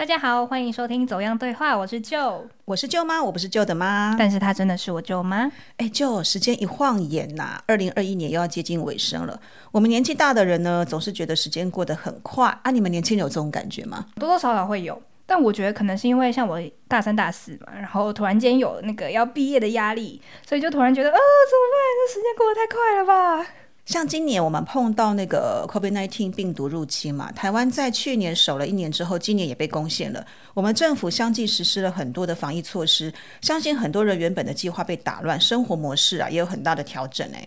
大家好，欢迎收听《走样对话》，我是舅，我是舅妈，我不是舅的妈，但是她真的是我舅妈。哎，舅，时间一晃眼呐，二零二一年又要接近尾声了。我们年纪大的人呢，总是觉得时间过得很快啊。你们年轻人有这种感觉吗？多多少少会有，但我觉得可能是因为像我大三、大四嘛，然后突然间有那个要毕业的压力，所以就突然觉得，啊，怎么办？这时间过得太快了吧。像今年我们碰到那个 COVID-19 病毒入侵嘛，台湾在去年守了一年之后，今年也被攻陷了。我们政府相继实施了很多的防疫措施，相信很多人原本的计划被打乱，生活模式啊也有很大的调整哎。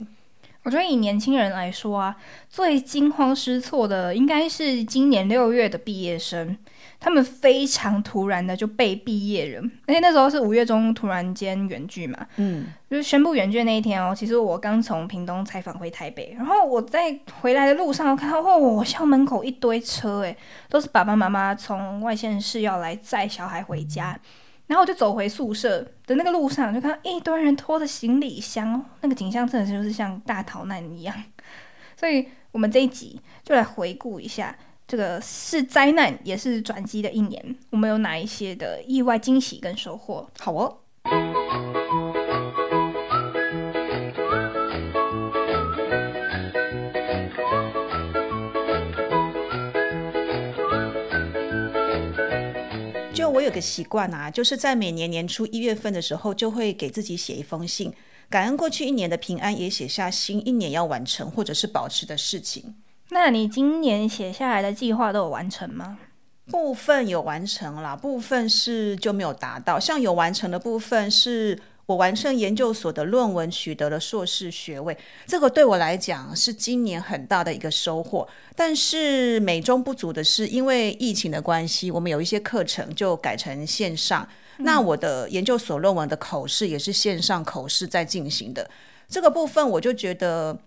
我觉得以年轻人来说啊，最惊慌失措的应该是今年六月的毕业生。他们非常突然的就被毕业了，而且那时候是五月中突然间远距嘛，嗯，就是宣布远距那一天哦。其实我刚从屏东采访回台北，然后我在回来的路上看到哦，校门口一堆车，诶，都是爸爸妈妈从外县市要来载小孩回家，然后我就走回宿舍的那个路上，就看到一堆人拖着行李箱，那个景象真的就是像大逃难一样。所以我们这一集就来回顾一下。这个是灾难，也是转机的一年。我们有哪一些的意外惊喜跟收获？好哦。就我有个习惯啊，就是在每年年初一月份的时候，就会给自己写一封信，感恩过去一年的平安，也写下新一年要完成或者是保持的事情。那你今年写下来的计划都有完成吗？部分有完成啦，部分是就没有达到。像有完成的部分，是我完成研究所的论文，取得了硕士学位，这个对我来讲是今年很大的一个收获。但是美中不足的是，因为疫情的关系，我们有一些课程就改成线上。那我的研究所论文的口试也是线上口试在进行的，这个部分我就觉得。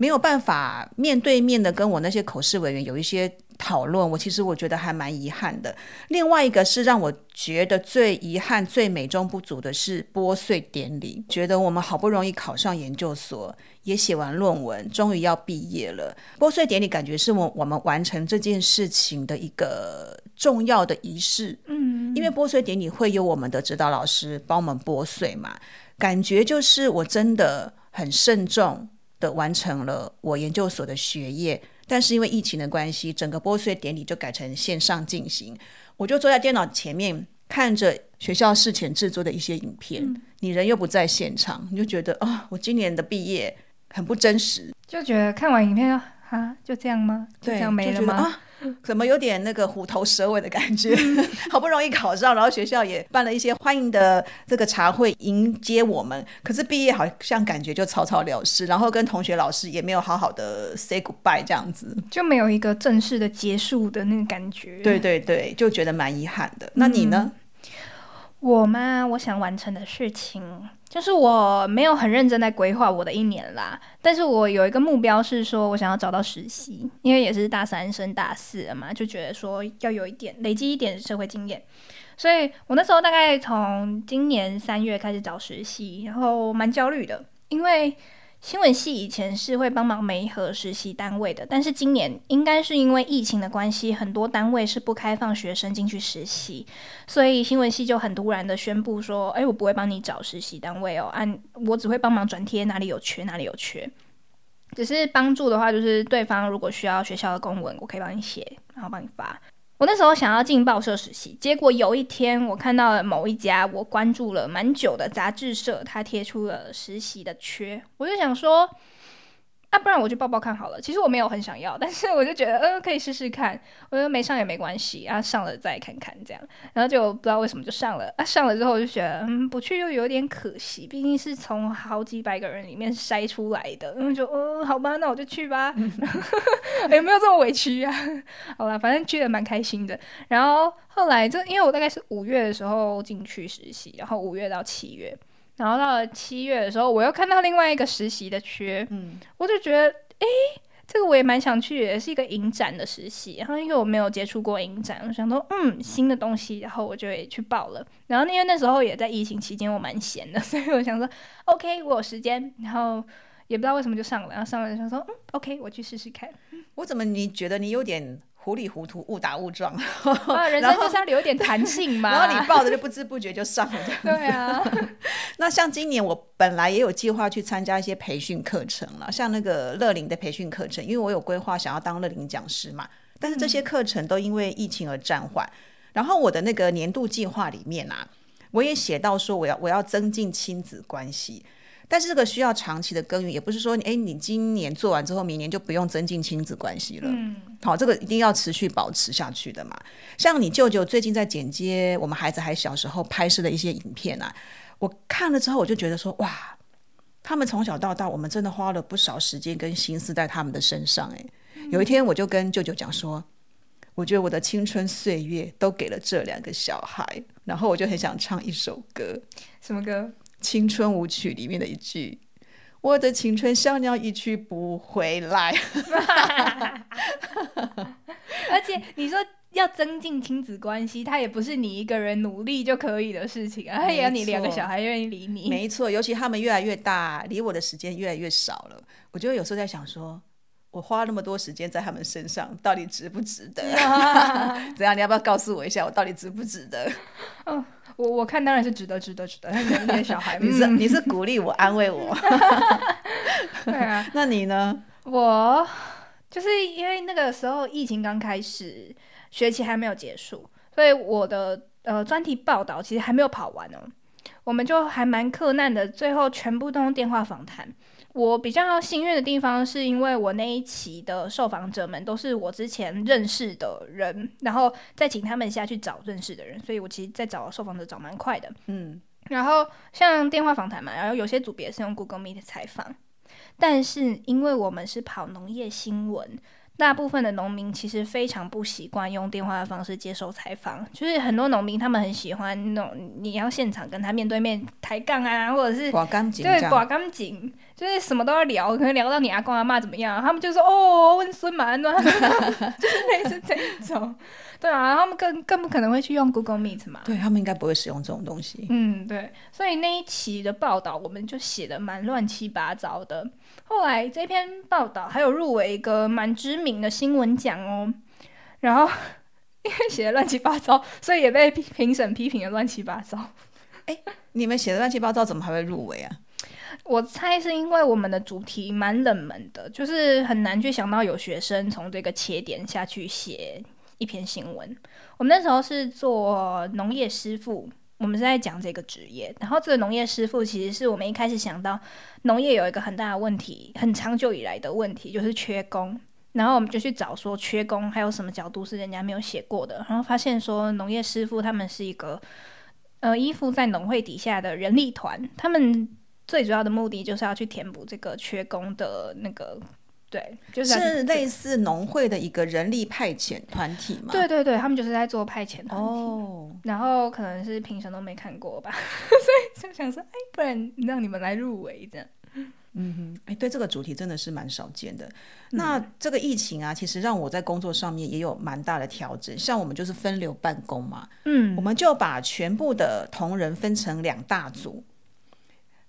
没有办法面对面的跟我那些口试委员有一些讨论，我其实我觉得还蛮遗憾的。另外一个是让我觉得最遗憾、最美中不足的是拨穗典礼。觉得我们好不容易考上研究所，也写完论文，终于要毕业了。拨穗典礼感觉是我我们完成这件事情的一个重要的仪式。嗯，因为拨穗典礼会有我们的指导老师帮我们拨穗嘛，感觉就是我真的很慎重。的完成了我研究所的学业，但是因为疫情的关系，整个拨穗典礼就改成线上进行。我就坐在电脑前面看着学校事前制作的一些影片，你人又不在现场，你就觉得啊，我今年的毕业很不真实，就觉得看完影片啊，就这样吗？就这样没了吗？怎么有点那个虎头蛇尾的感觉？好不容易考上，然后学校也办了一些欢迎的这个茶会迎接我们，可是毕业好像感觉就草草了事，然后跟同学老师也没有好好的 say goodbye，这样子就没有一个正式的结束的那个感觉。对对对，就觉得蛮遗憾的。那你呢？我吗？我想完成的事情。就是我没有很认真在规划我的一年啦，但是我有一个目标是说，我想要找到实习，因为也是大三升大四了嘛，就觉得说要有一点累积一点社会经验，所以我那时候大概从今年三月开始找实习，然后蛮焦虑的，因为。新闻系以前是会帮忙媒合实习单位的，但是今年应该是因为疫情的关系，很多单位是不开放学生进去实习，所以新闻系就很突然的宣布说：“哎，我不会帮你找实习单位哦，按我只会帮忙转贴哪里有缺哪里有缺，只是帮助的话，就是对方如果需要学校的公文，我可以帮你写，然后帮你发。”我那时候想要进报社实习，结果有一天我看到了某一家我关注了蛮久的杂志社，他贴出了实习的缺，我就想说。啊，不然我就抱抱看好了。其实我没有很想要，但是我就觉得，呃，可以试试看。我觉得没上也没关系，啊，上了再看看这样。然后就不知道为什么就上了。啊，上了之后我就觉得，嗯，不去又有点可惜，毕竟是从好几百个人里面筛出来的。然后就，嗯，好吧，那我就去吧。有没有这么委屈啊？好了，反正去的蛮开心的。然后后来，就因为我大概是五月的时候进去实习，然后五月到七月。然后到了七月的时候，我又看到另外一个实习的缺，嗯，我就觉得，哎，这个我也蛮想去，也是一个影展的实习。然后因为我没有接触过影展，我想说，嗯，新的东西，然后我就也去报了。然后因为那时候也在疫情期间，我蛮闲的，所以我想说，OK，我有时间。然后也不知道为什么就上了，然后上了想说，嗯，OK，我去试试看。我怎么你觉得你有点糊里糊涂、误打误撞，啊，人生就是要留一点弹性嘛。然后你抱着就不知不觉就上了这样子。对啊，那像今年我本来也有计划去参加一些培训课程了，像那个乐龄的培训课程，因为我有规划想要当乐龄讲师嘛。但是这些课程都因为疫情而暂缓。然后我的那个年度计划里面啊，我也写到说我要我要增进亲子关系。但是这个需要长期的耕耘，也不是说哎你今年做完之后，明年就不用增进亲子关系了。嗯，好，这个一定要持续保持下去的嘛。像你舅舅最近在剪接我们孩子还小时候拍摄的一些影片啊，我看了之后我就觉得说哇，他们从小到大，我们真的花了不少时间跟心思在他们的身上。哎，有一天我就跟舅舅讲说，我觉得我的青春岁月都给了这两个小孩，然后我就很想唱一首歌，什么歌？青春舞曲里面的一句：“我的青春小鸟一去不回来。”而且你说要增进亲子关系，它也不是你一个人努力就可以的事情啊，也要你两个小孩愿意理你。没错，尤其他们越来越大，理我的时间越来越少了。我觉得有时候在想，说我花那么多时间在他们身上，到底值不值得？怎样？你要不要告诉我一下，我到底值不值得？嗯。我我看当然是值得，值得，值得。那些小孩，你是你是鼓励我，安慰我。对啊，那你呢？我就是因为那个时候疫情刚开始，学期还没有结束，所以我的呃专题报道其实还没有跑完哦。我们就还蛮困难的，最后全部都用电话访谈。我比较幸运的地方，是因为我那一期的受访者们都是我之前认识的人，然后再请他们下去找认识的人，所以我其实，在找受访者找蛮快的。嗯，然后像电话访谈嘛，然后有些组别是用 Google Meet 采访，但是因为我们是跑农业新闻。大部分的农民其实非常不习惯用电话的方式接受采访，就是很多农民他们很喜欢那种你要现场跟他面对面抬杠啊，或者是对寡干净，就是什么都要聊，可能聊到你阿公阿妈怎么样，他们就说哦温孙嘛，就是类似这一种。对啊，他们更更不可能会去用 Google Meet 嘛。对他们应该不会使用这种东西。嗯，对，所以那一期的报道我们就写的蛮乱七八糟的。后来这篇报道还有入围一个蛮知名的新闻奖哦，然后因为写的乱七八糟，所以也被评审批评的乱七八糟。哎，你们写的乱七八糟，怎么还会入围啊？我猜是因为我们的主题蛮冷门的，就是很难去想到有学生从这个切点下去写。一篇新闻，我们那时候是做农业师傅，我们是在讲这个职业。然后这个农业师傅其实是我们一开始想到农业有一个很大的问题，很长久以来的问题就是缺工。然后我们就去找说缺工还有什么角度是人家没有写过的，然后发现说农业师傅他们是一个呃依附在农会底下的人力团，他们最主要的目的就是要去填补这个缺工的那个。对，就是类似农会的一个人力派遣团体嘛。对对对，他们就是在做派遣团体。然后可能是评审都没看过吧，所以就想说，哎，不然让你们来入围这样。嗯哼，哎，对这个主题真的是蛮少见的。那这个疫情啊，其实让我在工作上面也有蛮大的调整。像我们就是分流办公嘛，嗯，我们就把全部的同仁分成两大组。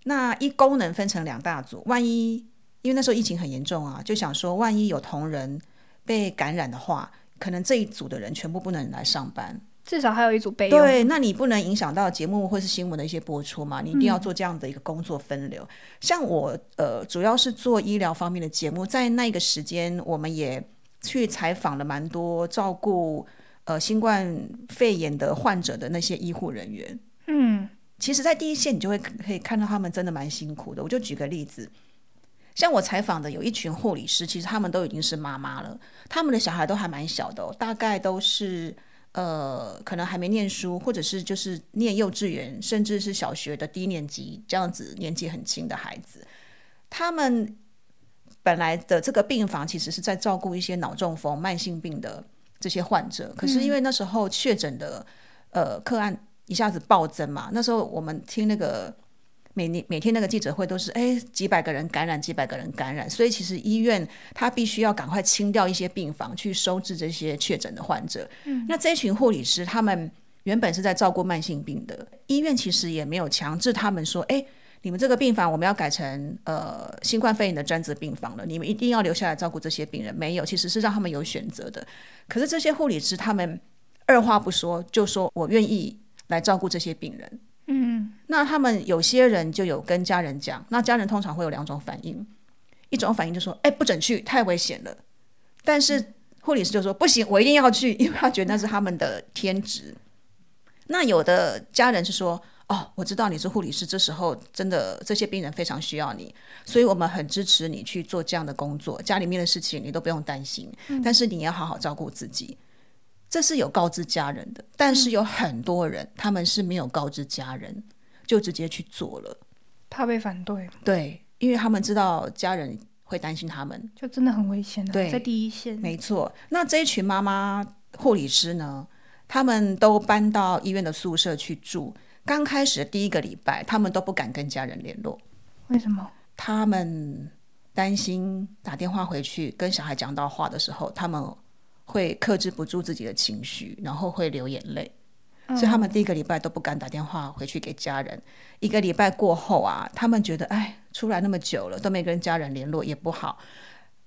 那一功能分成两大组，万一。因为那时候疫情很严重啊，就想说，万一有同仁被感染的话，可能这一组的人全部不能来上班，至少还有一组备用。对，那你不能影响到节目或是新闻的一些播出嘛？你一定要做这样的一个工作分流。像我呃，主要是做医疗方面的节目，在那个时间，我们也去采访了蛮多照顾呃新冠肺炎的患者的那些医护人员。嗯，其实，在第一线，你就会可以看到他们真的蛮辛苦的。我就举个例子。像我采访的有一群护理师，其实他们都已经是妈妈了，他们的小孩都还蛮小的，大概都是呃，可能还没念书，或者是就是念幼稚园，甚至是小学的低年级这样子，年纪很轻的孩子。他们本来的这个病房其实是在照顾一些脑中风、慢性病的这些患者，可是因为那时候确诊的呃个案一下子暴增嘛，那时候我们听那个。每年每天那个记者会都是哎几百个人感染几百个人感染，所以其实医院他必须要赶快清掉一些病房去收治这些确诊的患者。嗯，那这群护理师他们原本是在照顾慢性病的，医院其实也没有强制他们说哎你们这个病房我们要改成呃新冠肺炎的专职病房了，你们一定要留下来照顾这些病人。没有，其实是让他们有选择的。可是这些护理师他们二话不说就说我愿意来照顾这些病人。嗯，那他们有些人就有跟家人讲，那家人通常会有两种反应，一种反应就说：“哎，不准去，太危险了。”但是护理师就说：“不行，我一定要去，因为他觉得那是他们的天职。”那有的家人是说：“哦，我知道你是护理师，这时候真的这些病人非常需要你，所以我们很支持你去做这样的工作，家里面的事情你都不用担心，但是你要好好照顾自己。”这是有告知家人的，但是有很多人他们是没有告知家人，就直接去做了，怕被反对，对，因为他们知道家人会担心他们，就真的很危险、啊，对在第一线。没错。那这一群妈妈护理师呢，他们都搬到医院的宿舍去住。刚开始的第一个礼拜，他们都不敢跟家人联络，为什么？他们担心打电话回去跟小孩讲到话的时候，他们会克制不住自己的情绪，然后会流眼泪。所以他们第一个礼拜都不敢打电话回去给家人。一个礼拜过后啊，他们觉得哎，出来那么久了都没跟家人联络也不好，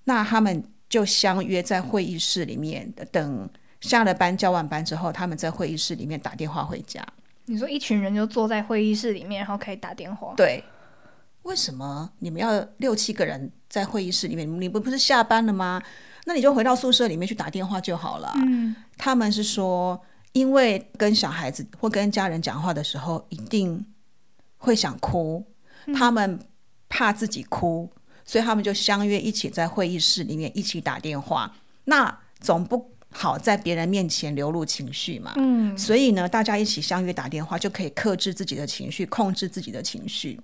那他们就相约在会议室里面等下了班交完班之后，他们在会议室里面打电话回家。你说一群人就坐在会议室里面，然后可以打电话，对，为什么你们要六七个人在会议室里面？你们不是下班了吗？那你就回到宿舍里面去打电话就好了。嗯，他们是说，因为跟小孩子或跟家人讲话的时候，一定会想哭，他们怕自己哭，所以他们就相约一起在会议室里面一起打电话。那总不好在别人面前流露情绪嘛。嗯，所以呢，大家一起相约打电话，就可以克制自己的情绪，控制自己的情绪。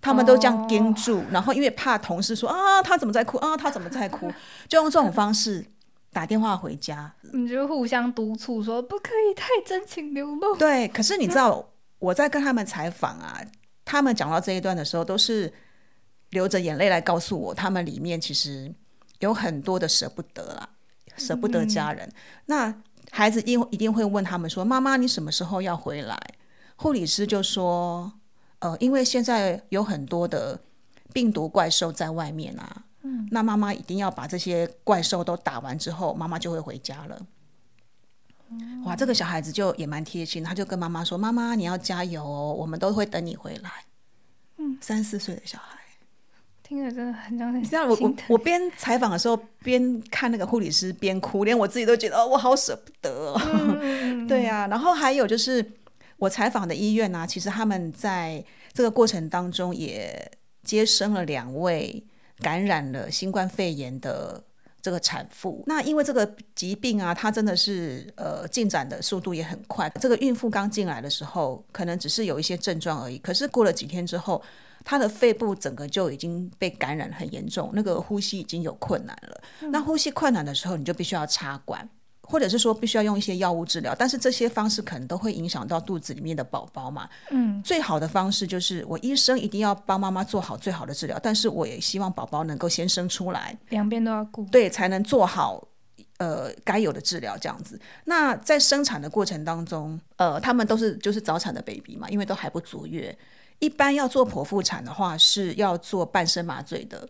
他们都这样盯住，然后因为怕同事说啊，他怎么在哭啊，他怎么在哭，就用这种方式打电话回家。你就互相督促说不可以太真情流露。对，可是你知道我在跟他们采访啊，他们讲到这一段的时候，都是流着眼泪来告诉我，他们里面其实有很多的舍不得啦，舍不得家人。那孩子一一定会问他们说：“妈妈，你什么时候要回来？”护理师就说：“呃，因为现在有很多的病毒怪兽在外面啊，嗯，那妈妈一定要把这些怪兽都打完之后，妈妈就会回家了。”哇，这个小孩子就也蛮贴心，他就跟妈妈说：“妈妈，你要加油哦，我们都会等你回来。”嗯，三四岁的小孩，听着真的很让人这样我我我边采访的时候边看那个护理师边哭，连我自己都觉得哦，我好舍不得、哦。嗯 对啊，然后还有就是我采访的医院呢、其实他们在这个过程当中也接生了两位感染了新冠肺炎的这个产妇。那因为这个疾病啊，它真的是呃进展的速度也很快。这个孕妇刚进来的时候，可能只是有一些症状而已，可是过了几天之后。她的肺部整个就已经被感染很严重，那个呼吸已经有困难了。那呼吸困难的时候，你就必须要插管。或者是说必须要用一些药物治疗，但是这些方式可能都会影响到肚子里面的宝宝嘛。嗯，最好的方式就是我医生一定要帮妈妈做好最好的治疗，但是我也希望宝宝能够先生出来，两边都要顾。对，才能做好呃该有的治疗这样子。那在生产的过程当中，呃，他们都是就是早产的 baby 嘛，因为都还不足月，一般要做剖腹产的话是要做半身麻醉的。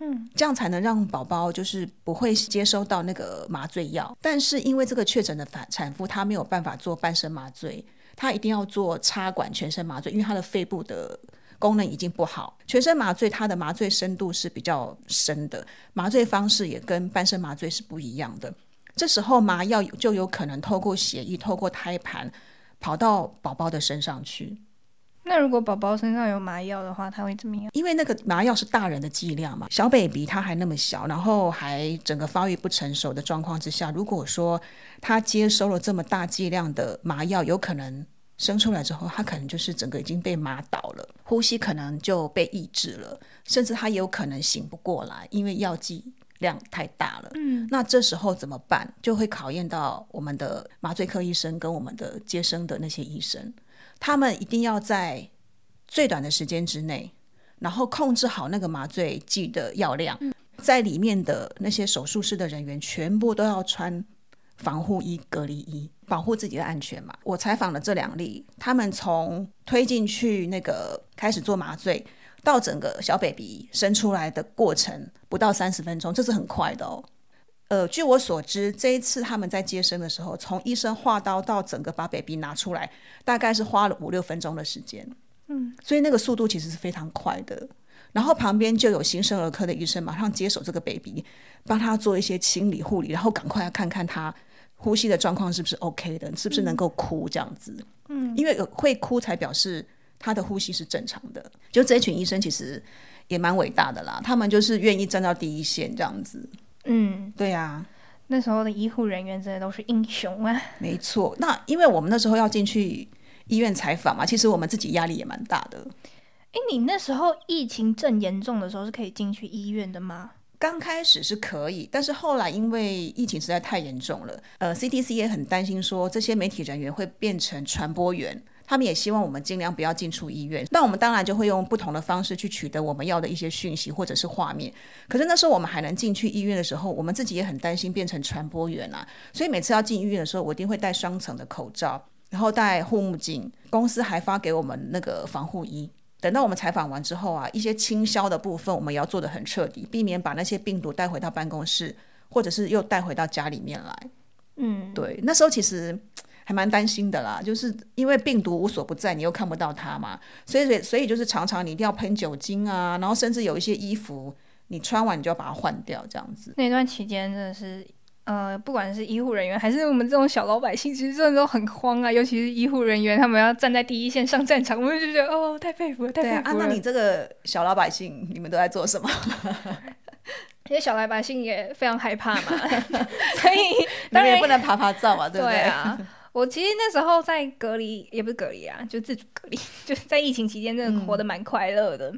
嗯，这样才能让宝宝就是不会接收到那个麻醉药。但是因为这个确诊的产产妇她没有办法做半身麻醉，她一定要做插管全身麻醉，因为她的肺部的功能已经不好。全身麻醉它的麻醉深度是比较深的，麻醉方式也跟半身麻醉是不一样的。这时候麻药就有可能透过血液、透过胎盘跑到宝宝的身上去。那如果宝宝身上有麻药的话，他会怎么样？因为那个麻药是大人的剂量嘛，小 baby 他还那么小，然后还整个发育不成熟的状况之下，如果说他接收了这么大剂量的麻药，有可能生出来之后，他可能就是整个已经被麻倒了，呼吸可能就被抑制了，甚至他也有可能醒不过来，因为药剂量太大了。嗯，那这时候怎么办？就会考验到我们的麻醉科医生跟我们的接生的那些医生，他们一定要在最短的时间之内，然后控制好那个麻醉剂的药量，在里面的那些手术室的人员全部都要穿防护衣、隔离衣，保护自己的安全嘛。我采访了这两例，他们从推进去那个开始做麻醉，到整个小 baby 生出来的过程不到三十分钟，这是很快的哦。呃，据我所知，这一次他们在接生的时候，从医生划刀到整个把 baby 拿出来，大概是花了五六分钟的时间。嗯，所以那个速度其实是非常快的。然后旁边就有新生儿科的医生马上接手这个 baby，帮他做一些清理护理，然后赶快要看看他呼吸的状况是不是 OK 的，是不是能够哭这样子。嗯，因为会哭才表示他的呼吸是正常的。就这一群医生其实也蛮伟大的啦，他们就是愿意站到第一线这样子。嗯，对呀，那时候的医护人员真的都是英雄啊。没错，那因为我们那时候要进去医院采访嘛，其实我们自己压力也蛮大的。哎，你那时候疫情正严重的时候是可以进去医院的吗？刚开始是可以，但是后来因为疫情实在太严重了，呃，CDC 也很担心说这些媒体人员会变成传播源，他们也希望我们尽量不要进出医院。那我们当然就会用不同的方式去取得我们要的一些讯息或者是画面。可是那时候我们还能进去医院的时候，我们自己也很担心变成传播源啊，所以每次要进医院的时候，我一定会戴双层的口罩，然后戴护目镜。公司还发给我们那个防护衣。等到我们采访完之后啊，一些清消的部分我们也要做的很彻底，避免把那些病毒带回到办公室，或者是又带回到家里面来。嗯，对，那时候其实还蛮担心的啦，就是因为病毒无所不在，你又看不到它嘛，所以所以就是常常你一定要喷酒精啊，然后甚至有一些衣服你穿完你就要把它换掉，这样子。那段期间真的是。呃，不管是医护人员还是我们这种小老百姓，其实真的都很慌啊。尤其是医护人员，他们要站在第一线上战场，我们就觉得哦，太佩服了，太佩服了。啊，那你这个小老百姓，你们都在做什么？因为小老百姓也非常害怕嘛，所以 当然也不能爬爬照嘛，对不对？啊，我其实那时候在隔离，也不是隔离啊，就自主隔离，就是在疫情期间，真的活得蛮快乐的。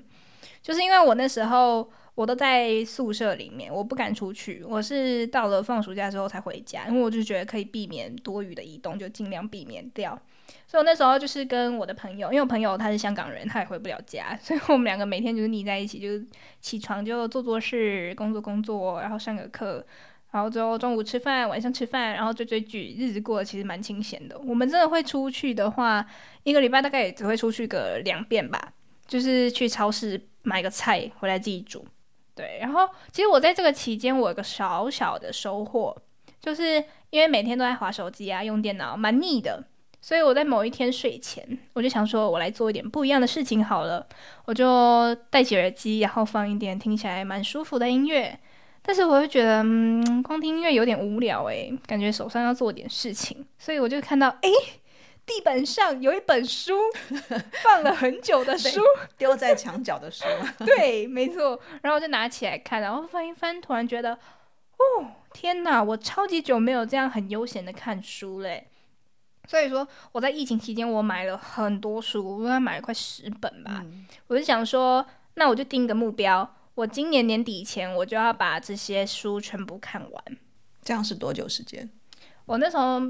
就是因为我那时候。我都在宿舍里面，我不敢出去。我是到了放暑假之后才回家，因为我就觉得可以避免多余的移动，就尽量避免掉。所以我那时候就是跟我的朋友，因为我朋友他是香港人，他也回不了家，所以我们两个每天就是腻在一起，就是起床就做做事，工作工作，然后上个课，然后之后中午吃饭，晚上吃饭，然后追追剧，日子过得其实蛮清闲的。我们真的会出去的话，一个礼拜大概也只会出去个两遍吧，就是去超市买个菜回来自己煮。对，然后其实我在这个期间，我有个小小的收获，就是因为每天都在划手机啊，用电脑蛮腻的，所以我在某一天睡前，我就想说，我来做一点不一样的事情好了，我就戴起耳机，然后放一点听起来蛮舒服的音乐，但是我就觉得，嗯，光听音乐有点无聊诶，感觉手上要做点事情，所以我就看到，诶。地板上有一本书，放了很久的书，丢在墙角的书。对，没错。然后我就拿起来看，然后翻一翻，突然觉得，哦，天哪！我超级久没有这样很悠闲的看书嘞。所以说，我在疫情期间，我买了很多书，我应该买了快十本吧。我就想说，那我就定个目标，我今年年底前，我就要把这些书全部看完。这样是多久时间？我那时候。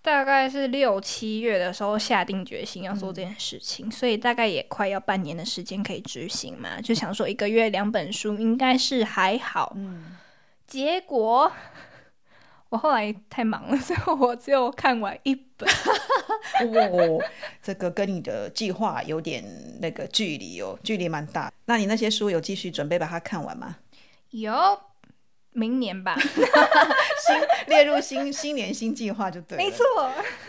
大概是六七月的时候下定决心要做这件事情，所以大概也快要半年的时间可以执行嘛。就想说一个月两本书应该是还好。嗯。结果我后来太忙了，所以我只有看完一本。哦，这个跟你的计划有点那个距离哦，距离蛮大。那你那些书有继续准备把它看完吗？有。明年吧，新列入新新年新计划就对了。没错，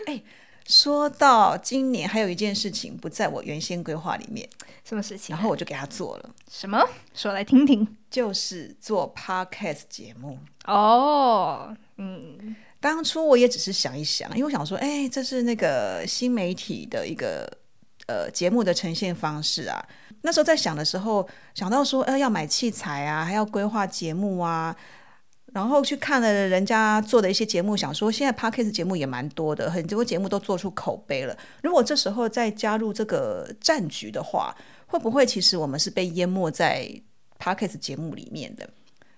哎，说到今年还有一件事情不在我原先规划里面，什么事情？然后我就给他做了。什么？说来听听。就是做 podcast 节目。哦，嗯，当初我也只是想一想，因为我想说，哎，这是那个新媒体的一个呃节目的呈现方式啊。那时候在想的时候，想到说，呃，要买器材啊，还要规划节目啊。然后去看了人家做的一些节目，想说现在 podcast 节目也蛮多的，很多节目都做出口碑了。如果这时候再加入这个战局的话，会不会其实我们是被淹没在 podcast 节目里面的？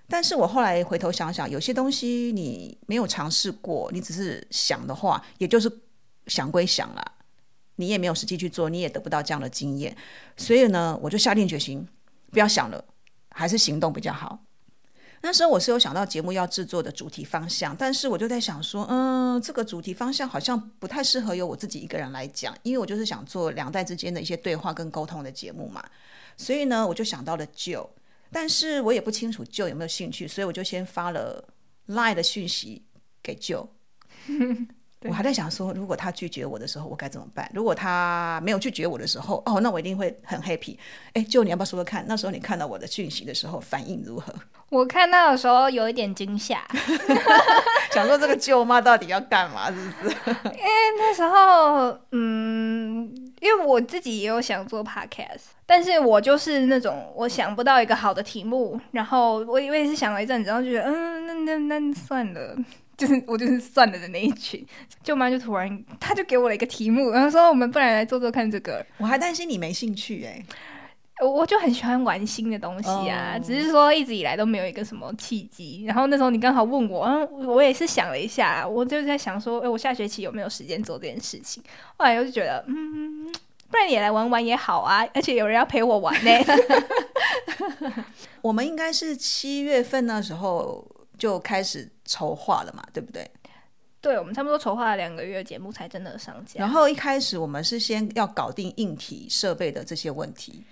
但是我后来回头想想，有些东西你没有尝试过，你只是想的话，也就是想归想了，你也没有实际去做，你也得不到这样的经验。所以呢，我就下定决心，不要想了，还是行动比较好。那时候我是有想到节目要制作的主题方向，但是我就在想说，嗯，这个主题方向好像不太适合由我自己一个人来讲，因为我就是想做两代之间的一些对话跟沟通的节目嘛。所以呢，我就想到了舅，但是我也不清楚舅有没有兴趣，所以我就先发了 Line 的讯息给舅。我还在想说，如果他拒绝我的时候，我该怎么办？如果他没有拒绝我的时候，哦，那我一定会很 happy。哎，就你要不要说说看？那时候你看到我的讯息的时候，反应如何？我看到的时候有一点惊吓，想说这个舅妈到底要干嘛？是不是？因为那时候，嗯，因为我自己也有想做 podcast，但是我就是那种我想不到一个好的题目，然后我我也是想了一阵子，然后觉得，嗯，那那那算了。就是我就是算了的那一群，舅妈就突然，他就给我了一个题目，然后说我们不然来做做看这个。我还担心你没兴趣哎，我就很喜欢玩新的东西啊，只是说一直以来都没有一个什么契机。然后那时候你刚好问我，然后我也是想了一下，我就在想说，哎，我下学期有没有时间做这件事情？后来我就觉得，嗯，不然也来玩玩也好啊，而且有人要陪我玩呢。我们应该是七月份那时候。就开始筹划了嘛，对不对？对，我们差不多筹划了两个月，节目才真的上架。然后一开始我们是先要搞定硬体设备的这些问题。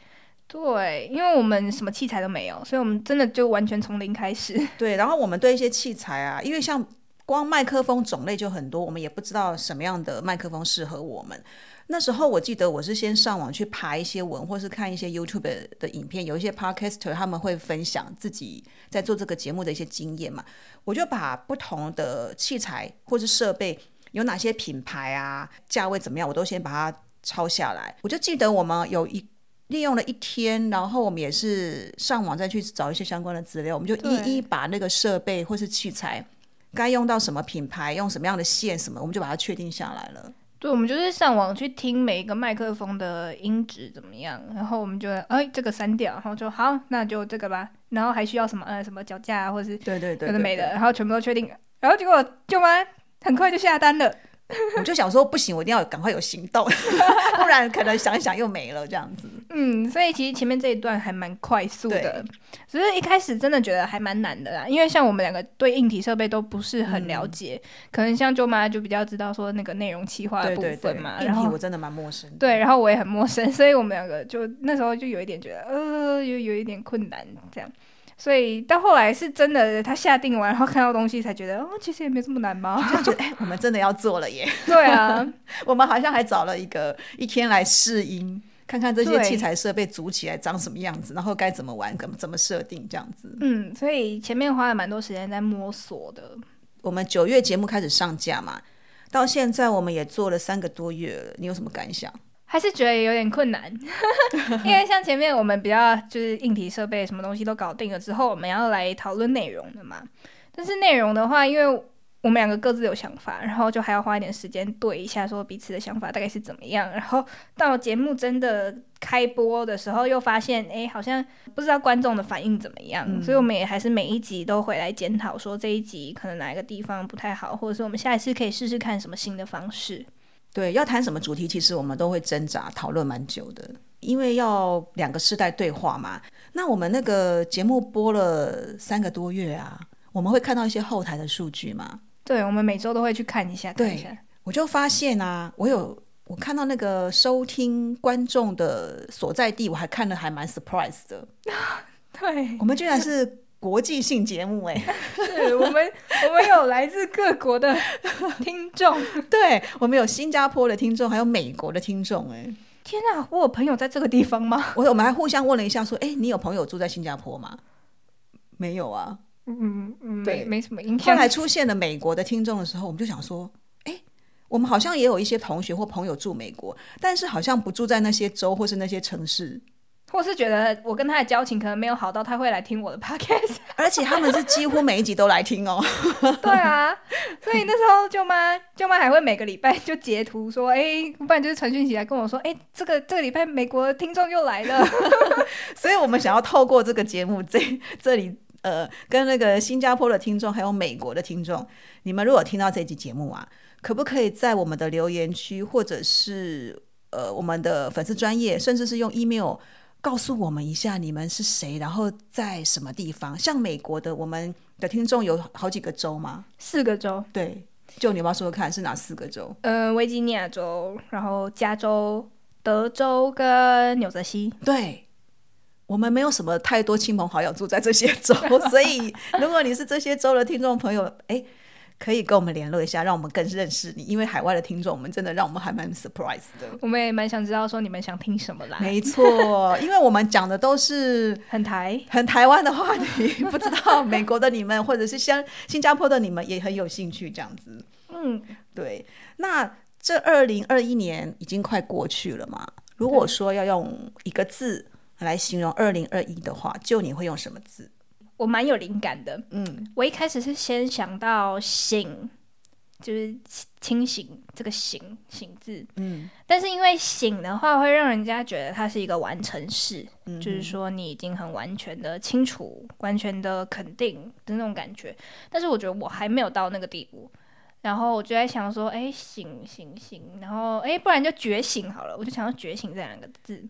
对，因为我们什么器材都没有，所以我们真的就完全从零开始。对，然后我们对一些器材啊，因为像光麦克风种类就很多，我们也不知道什么样的麦克风适合我们。那时候我记得我是先上网去爬一些文，或是看一些 YouTube 的影片，有一些 Podcaster 他们会分享自己在做这个节目的一些经验嘛。我就把不同的器材或是设备有哪些品牌啊，价位怎么样，我都先把它抄下来。我就记得我们有一利用了一天，然后我们也是上网再去找一些相关的资料，我们就一一把那个设备或是器材该用到什么品牌，用什么样的线什么，我们就把它确定下来了。对，我们就是上网去听每一个麦克风的音质怎么样，然后我们就哎这个删掉，然后就好，那就这个吧。然后还需要什么呃什么脚架啊，或是对对对，有的没的，然后全部都确定，然后结果舅妈很快就下单了。我就想说不行，我一定要赶快有行动，不然可能想一想又没了这样子。嗯，所以其实前面这一段还蛮快速的，只是一开始真的觉得还蛮难的啦。因为像我们两个对硬体设备都不是很了解，可能像舅妈就比较知道说那个内容企划的部分嘛。硬体我真的蛮陌生。对，然后我也很陌生，所以我们两个就那时候就有一点觉得呃，有有一点困难这样。所以到后来是真的，他下定完，然后看到东西才觉得，哦，其实也没这么难吧？就觉得，哎，我们真的要做了耶！对啊，我们好像还找了一个一天来试音，看看这些器材设备组起来长什么样子，然后该怎么玩，怎么怎么设定这样子。嗯，所以前面花了蛮多时间在摸索的。我们九月节目开始上架嘛，到现在我们也做了三个多月了，你有什么感想？还是觉得有点困难，因为像前面我们比较就是硬体设备什么东西都搞定了之后，我们要来讨论内容的嘛。但是内容的话，因为我们两个各自有想法，然后就还要花一点时间对一下，说彼此的想法大概是怎么样。然后到节目真的开播的时候，又发现哎，好像不知道观众的反应怎么样，所以我们也还是每一集都回来检讨，说这一集可能哪一个地方不太好，或者是我们下一次可以试试看什么新的方式。对，要谈什么主题，其实我们都会挣扎讨论蛮久的，因为要两个世代对话嘛。那我们那个节目播了三个多月啊，我们会看到一些后台的数据嘛？对，我们每周都会去看一下。对，我就发现啊，我有我看到那个收听观众的所在地，我还看了还蛮 surprise 的。对，我们居然是。国际性节目哎，是我们我们有来自各国的 听众，对我们有新加坡的听众，还有美国的听众哎，天啊，我有朋友在这个地方吗？我我们还互相问了一下，说哎，你有朋友住在新加坡吗？没有啊，嗯嗯，对，没什么影响。后来出现了美国的听众的时候，我们就想说，哎，我们好像也有一些同学或朋友住美国，但是好像不住在那些州或是那些城市。或是觉得我跟他的交情可能没有好到他会来听我的 podcast，而且他们是几乎每一集都来听哦。对啊，所以那时候舅妈舅妈还会每个礼拜就截图说，哎，不然就是传讯息来跟我说，哎，这个这个礼拜美国的听众又来了。所以我们想要透过这个节目，这这里呃，跟那个新加坡的听众还有美国的听众，你们如果听到这集节目啊，可不可以在我们的留言区或者是呃我们的粉丝专业，甚至是用 email。告诉我们一下你们是谁，然后在什么地方？像美国的，我们的听众有好几个州吗？四个州，对，就你要不要说说看是哪四个州？嗯，维吉尼亚州，然后加州、德州跟纽泽西。对，我们没有什么太多亲朋好友住在这些州，所以如果你是这些州的听众朋友，哎。可以跟我们联络一下，让我们更认识你。因为海外的听众，我们真的让我们还蛮 surprise 的。我们也蛮想知道说你们想听什么啦。没错，因为我们讲的都是 很台、很台湾的话题，不知道美国的你们或者是像新加坡的你们也很有兴趣这样子。嗯，对。那这二零二一年已经快过去了嘛？如果说要用一个字来形容二零二一的话，就你会用什么字？我蛮有灵感的，嗯，我一开始是先想到醒，就是清醒这个醒醒字，嗯，但是因为醒的话会让人家觉得它是一个完成式，嗯就是说你已经很完全的清楚、完全的肯定的那种感觉，但是我觉得我还没有到那个地步，然后我就在想说，哎，醒醒醒，然后哎，不然就觉醒好了，我就想要觉醒这两个字。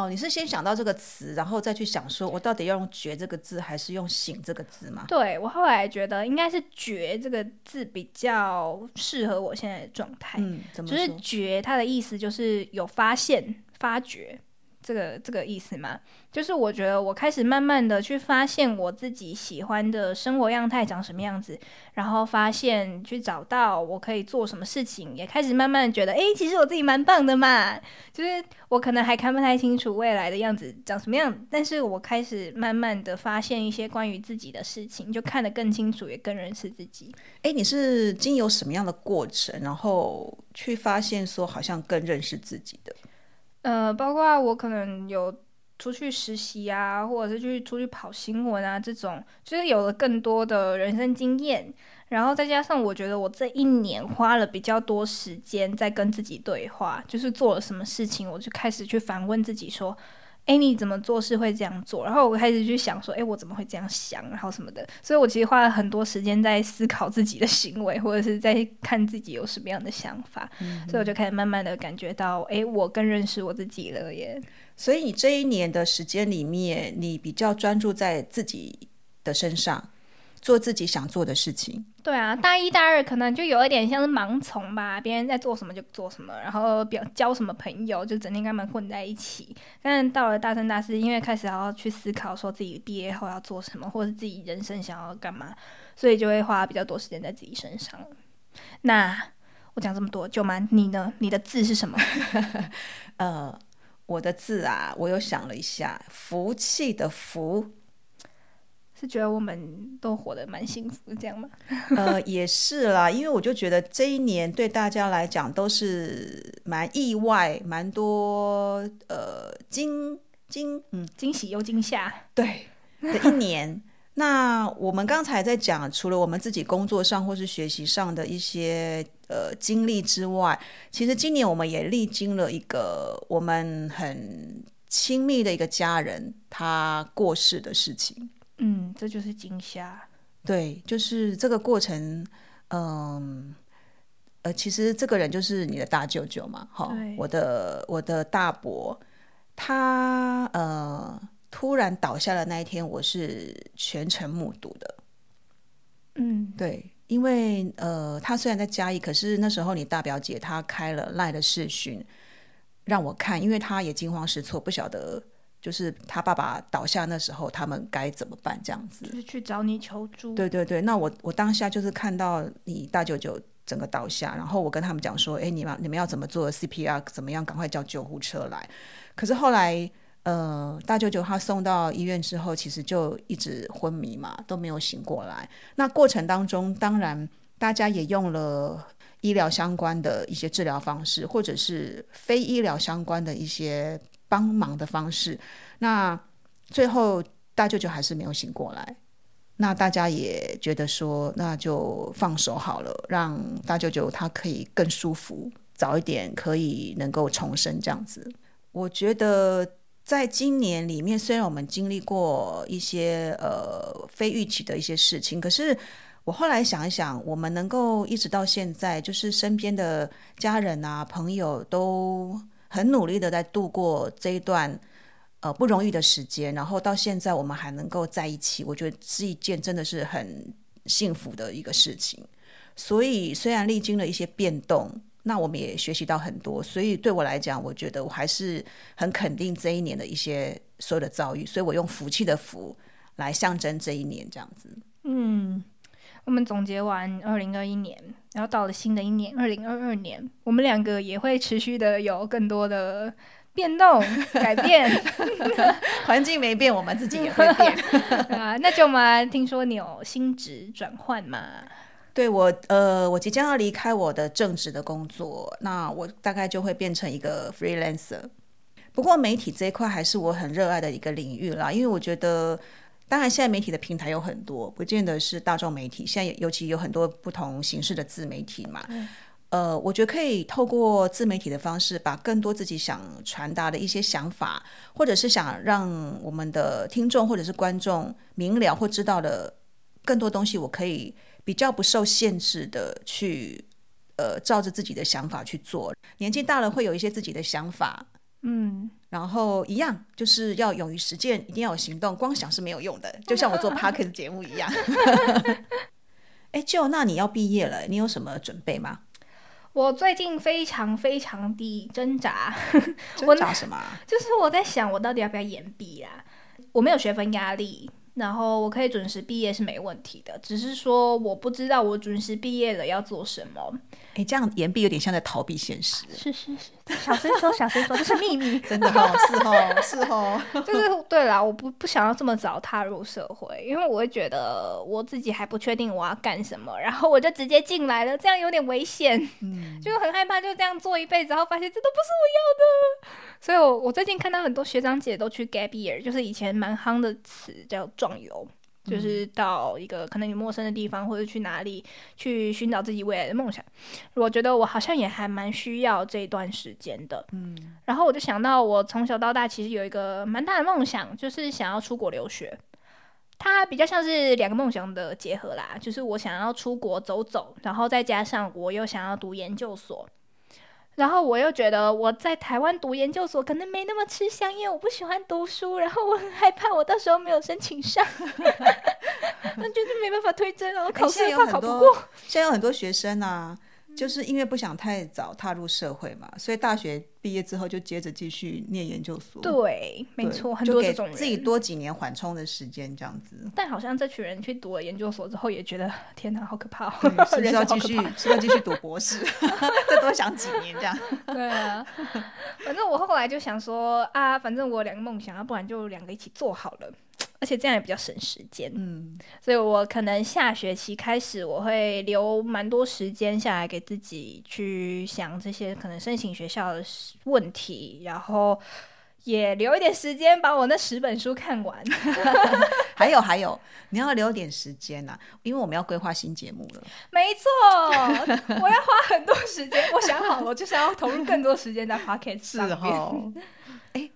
哦，你是先想到这个词，然后再去想说，我到底要用“觉”这个字，还是用“醒”这个字吗？对我后来觉得应该是“觉”这个字比较适合我现在的状态。嗯，怎么？就是“觉”，它的意思就是有发现、发掘这个这个意思嘛。就是我觉得我开始慢慢的去发现我自己喜欢的生活样态长什么样子，然后发现去找到我可以做什么事情，也开始慢慢觉得，诶，其实我自己蛮棒的嘛。就是我可能还看不太清楚未来的样子长什么样，但是我开始慢慢的发现一些关于自己的事情，就看得更清楚，也更认识自己。哎，你是经由什么样的过程，然后去发现说好像更认识自己的？呃，包括我可能有。出去实习啊，或者是去出去跑新闻啊，这种就是有了更多的人生经验，然后再加上我觉得我这一年花了比较多时间在跟自己对话，就是做了什么事情，我就开始去反问自己说：“哎，你怎么做事会这样做？”然后我开始去想说：“哎，我怎么会这样想？”然后什么的，所以我其实花了很多时间在思考自己的行为，或者是在看自己有什么样的想法，所以我就开始慢慢的感觉到：“哎，我更认识我自己了耶。”所以你这一年的时间里面，你比较专注在自己的身上，做自己想做的事情。对啊，大一、大二可能就有一点像是盲从吧，别人在做什么就做什么，然后表交什么朋友就整天跟他们混在一起。但到了大三、大四，因为开始要去思考说自己毕业后要做什么，或者自己人生想要干嘛，所以就会花比较多时间在自己身上。那我讲这么多，舅妈，你呢？你的字是什么？呃。我的字啊，我又想了一下，福气的福，是觉得我们都活得蛮幸福，这样吗？呃，也是啦，因为我就觉得这一年对大家来讲都是蛮意外，蛮多呃惊惊嗯惊喜又惊吓，对的一年。那我们刚才在讲，除了我们自己工作上或是学习上的一些呃经历之外，其实今年我们也历经了一个我们很亲密的一个家人他过世的事情。嗯，这就是惊吓。对，就是这个过程，嗯，呃，其实这个人就是你的大舅舅嘛，哈，我的我的大伯，他呃。突然倒下的那一天，我是全程目睹的。嗯，对，因为呃，他虽然在嘉义，可是那时候你大表姐她开了赖的视讯让我看，因为他也惊慌失措，不晓得就是他爸爸倒下那时候他们该怎么办，这样子就是去找你求助。对对对，那我我当下就是看到你大舅舅整个倒下，然后我跟他们讲说：“哎，你们你们要怎么做 CPR？怎么样？赶快叫救护车来。”可是后来。呃，大舅舅他送到医院之后，其实就一直昏迷嘛，都没有醒过来。那过程当中，当然大家也用了医疗相关的一些治疗方式，或者是非医疗相关的一些帮忙的方式。那最后大舅舅还是没有醒过来。那大家也觉得说，那就放手好了，让大舅舅他可以更舒服，早一点可以能够重生这样子。我觉得。在今年里面，虽然我们经历过一些呃非预期的一些事情，可是我后来想一想，我们能够一直到现在，就是身边的家人啊、朋友都很努力的在度过这一段呃不容易的时间，然后到现在我们还能够在一起，我觉得是一件真的是很幸福的一个事情。所以虽然历经了一些变动，那我们也学习到很多。所以对我来讲，我觉得我还是很肯定这一年的一些所有的遭遇。所以我用福气的福来象征这一年，这样子。嗯，我们总结完二零二一年，然后到了新的一年二零二二年，我们两个也会持续的有更多的变动 改变。环境没变，我们自己也会变。啊，那就嘛，听说你有新职转换嘛？对我，呃，我即将要离开我的正职的工作，那我大概就会变成一个 freelancer。不过媒体这一块还是我很热爱的一个领域啦，因为我觉得，当然现在媒体的平台有很多，不见得是大众媒体，现在尤其有很多不同形式的自媒体嘛。呃，我觉得可以透过自媒体的方式，把更多自己想传达的一些想法，或者是想让我们的听众或者是观众明了或知道的更多东西，我可以。比较不受限制的去，呃，照着自己的想法去做。年纪大了会有一些自己的想法，嗯，然后一样就是要勇于实践，一定要有行动，光想是没有用的。就像我做 p a r k e 节目一样。哎，就那你要毕业了，你有什么准备吗？我最近非常非常的挣扎，挣扎什么？就是我在想，我到底要不要延毕啊？我没有学分压力。然后我可以准时毕业是没问题的，只是说我不知道我准时毕业了要做什么。哎，这样言毕有点像在逃避现实。是是是，小声说，小声说，这是秘密。真的哦，是哦，是哦。就是对啦，我不不想要这么早踏入社会，因为我会觉得我自己还不确定我要干什么，然后我就直接进来了，这样有点危险。嗯，就很害怕就这样做一辈子，然后发现这都不是我要的。所以，我我最近看到很多学长姐都去 gap year，就是以前蛮夯的词叫壮游。就是到一个可能你陌生的地方，或者去哪里去寻找自己未来的梦想。我觉得我好像也还蛮需要这段时间的。嗯，然后我就想到，我从小到大其实有一个蛮大的梦想，就是想要出国留学。它比较像是两个梦想的结合啦，就是我想要出国走走，然后再加上我又想要读研究所。然后我又觉得我在台湾读研究所可能没那么吃香，因为我不喜欢读书，然后我很害怕我到时候没有申请上，那就是没办法推甄了。我考试怕考不过。现在有很多学生啊。就是因为不想太早踏入社会嘛，所以大学毕业之后就接着继续念研究所。对，没错，很多这种人，自己多几年缓冲的时间这样子。但好像这群人去读了研究所之后，也觉得天哪，好可怕，是不是要继续，是要继续读博士，再多想几年这样。对啊，反正我后来就想说啊，反正我两个梦想，要不然就两个一起做好了。而且这样也比较省时间，嗯，所以我可能下学期开始，我会留蛮多时间下来给自己去想这些可能申请学校的问题，然后也留一点时间把我那十本书看完。还有还有，你要留点时间呐，因为我们要规划新节目了。没错，我要花很多时间，我想好了，我就是要投入更多时间在 Pocket 上面。哎，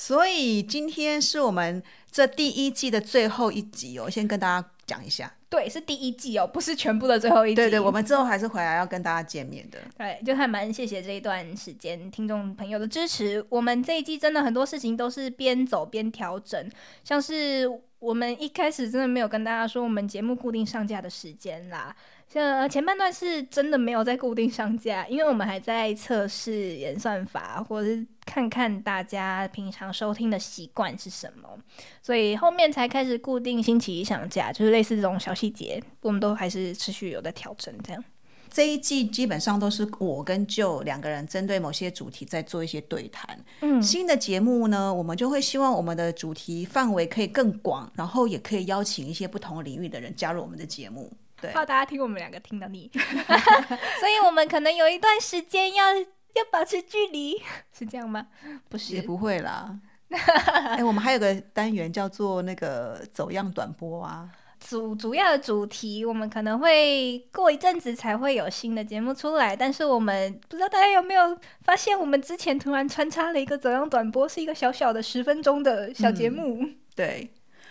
所以今天是我们。这第一季的最后一集哦，先跟大家讲一下。对，是第一季哦，不是全部的最后一集。对对，我们之后还是回来要跟大家见面的。对，就还蛮谢谢这一段时间听众朋友的支持。我们这一季真的很多事情都是边走边调整，像是我们一开始真的没有跟大家说我们节目固定上架的时间啦。像前半段是真的没有在固定上架，因为我们还在测试演算法，或者是看看大家平常收听的习惯是什么，所以后面才开始固定星期一上架，就是类似这种小细节，我们都还是持续有在调整。这样这一季基本上都是我跟舅两个人针对某些主题在做一些对谈。嗯，新的节目呢，我们就会希望我们的主题范围可以更广，然后也可以邀请一些不同领域的人加入我们的节目。怕大家听我们两个听到腻，所以我们可能有一段时间要要保持距离，是这样吗？不是，也不会啦。哎，我们还有个单元叫做那个走样短波啊，主主要的主题我们可能会过一阵子才会有新的节目出来，但是我们不知道大家有没有发现，我们之前突然穿插了一个走样短波，是一个小小的十分钟的小节目，对。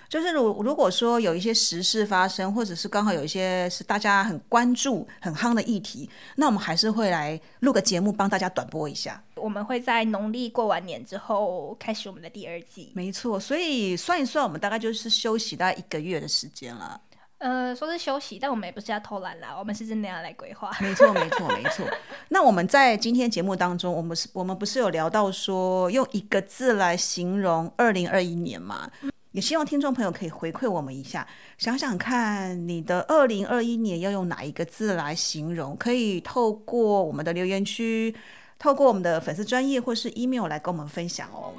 就是如如果说有一些时事发生，或者是刚好有一些是大家很关注、很夯的议题，那我们还是会来录个节目帮大家短播一下。我们会在农历过完年之后开始我们的第二季。没错，所以算一算，我们大概就是休息大概一个月的时间了。呃，说是休息，但我们也不是要偷懒啦，我们是真的要来规划。没错，没错，没错。那我们在今天节目当中，我们是，我们不是有聊到说用一个字来形容二零二一年嘛？也希望听众朋友可以回馈我们一下，想想看你的二零二一年要用哪一个字来形容？可以透过我们的留言区，透过我们的粉丝专业或是 email 来跟我们分享哦。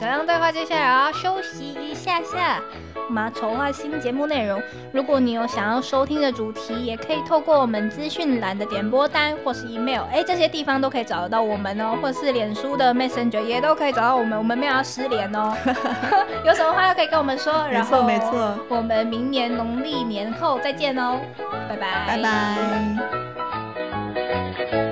这样对话接下来要休息一下下，我们要筹划新节目内容。如果你有想要收听的主题，也可以透过我们资讯栏的点播单或是 email，哎，这些地方都可以找得到我们哦，或是脸书的 Messenger 也都可以找到我们。我们没有要失联哦，有什么话都可以跟我们说。没错没错，我们明年农历年后再见哦，拜拜拜拜。